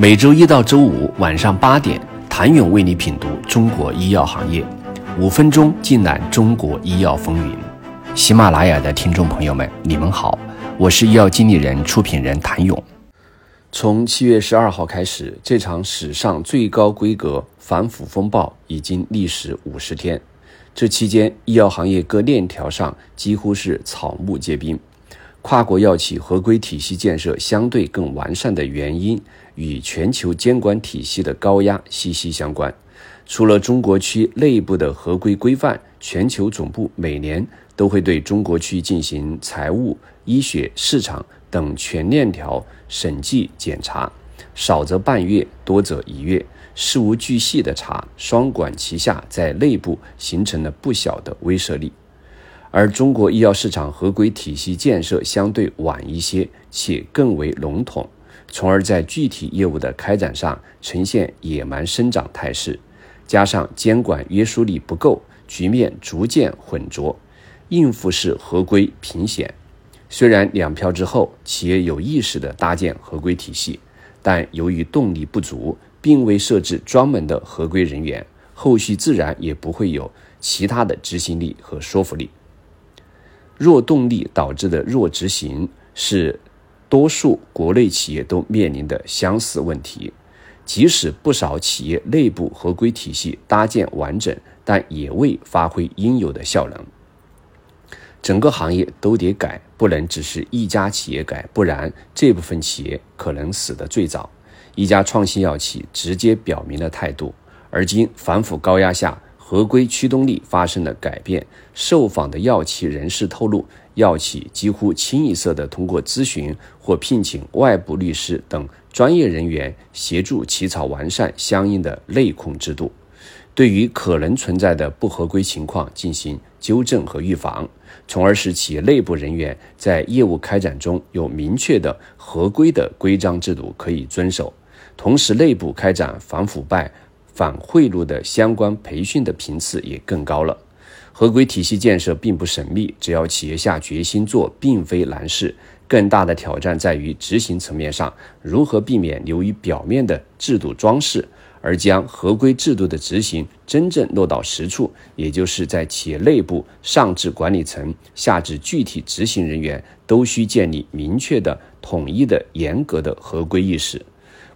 每周一到周五晚上八点，谭勇为你品读中国医药行业，五分钟尽览中国医药风云。喜马拉雅的听众朋友们，你们好，我是医药经理人、出品人谭勇。从七月十二号开始，这场史上最高规格反腐风暴已经历时五十天。这期间，医药行业各链条上几乎是草木皆兵。跨国药企合规体系建设相对更完善的原因，与全球监管体系的高压息息相关。除了中国区内部的合规规范，全球总部每年都会对中国区进行财务、医学、市场等全链条审计检查，少则半月，多则一月，事无巨细的查，双管齐下，在内部形成了不小的威慑力。而中国医药市场合规体系建设相对晚一些，且更为笼统，从而在具体业务的开展上呈现野蛮生长态势。加上监管约束力不够，局面逐渐浑浊，应付式合规频显。虽然两票之后，企业有意识地搭建合规体系，但由于动力不足，并未设置专门的合规人员，后续自然也不会有其他的执行力和说服力。弱动力导致的弱执行，是多数国内企业都面临的相似问题。即使不少企业内部合规体系搭建完整，但也未发挥应有的效能。整个行业都得改，不能只是一家企业改，不然这部分企业可能死得最早。一家创新药企直接表明了态度，而今反腐高压下。合规驱动力发生了改变。受访的药企人士透露，药企几乎清一色地通过咨询或聘请外部律师等专业人员协助起草完善相应的内控制度，对于可能存在的不合规情况进行纠正和预防，从而使企业内部人员在业务开展中有明确的合规的规章制度可以遵守，同时内部开展反腐败。反贿赂的相关培训的频次也更高了。合规体系建设并不神秘，只要企业下决心做，并非难事。更大的挑战在于执行层面上，如何避免流于表面的制度装饰，而将合规制度的执行真正落到实处，也就是在企业内部，上至管理层，下至具体执行人员，都需建立明确的、统一的、严格的合规意识。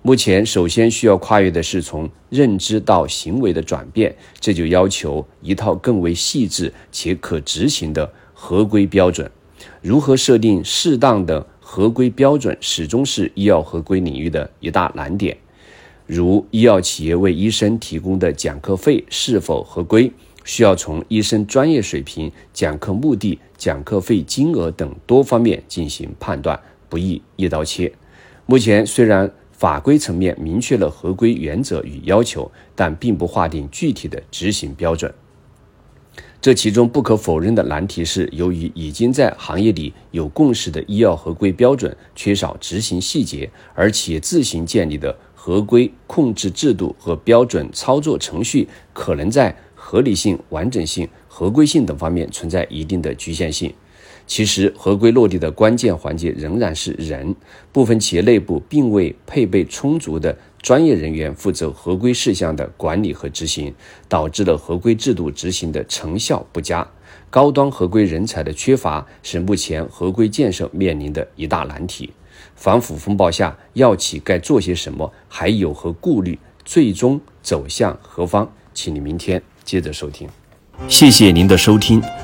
目前，首先需要跨越的是从认知到行为的转变，这就要求一套更为细致且可执行的合规标准。如何设定适当的合规标准，始终是医药合规领域的一大难点。如医药企业为医生提供的讲课费是否合规，需要从医生专业水平、讲课目的、讲课费金额等多方面进行判断，不易一刀切。目前虽然，法规层面明确了合规原则与要求，但并不划定具体的执行标准。这其中不可否认的难题是，由于已经在行业里有共识的医药合规标准缺少执行细节，而企业自行建立的合规控制制度和标准操作程序，可能在合理性、完整性、合规性等方面存在一定的局限性。其实，合规落地的关键环节仍然是人。部分企业内部并未配备充足的专业人员负责合规事项的管理和执行，导致了合规制度执行的成效不佳。高端合规人才的缺乏是目前合规建设面临的一大难题。反腐风暴下，药企该做些什么？还有何顾虑？最终走向何方？请你明天接着收听。谢谢您的收听。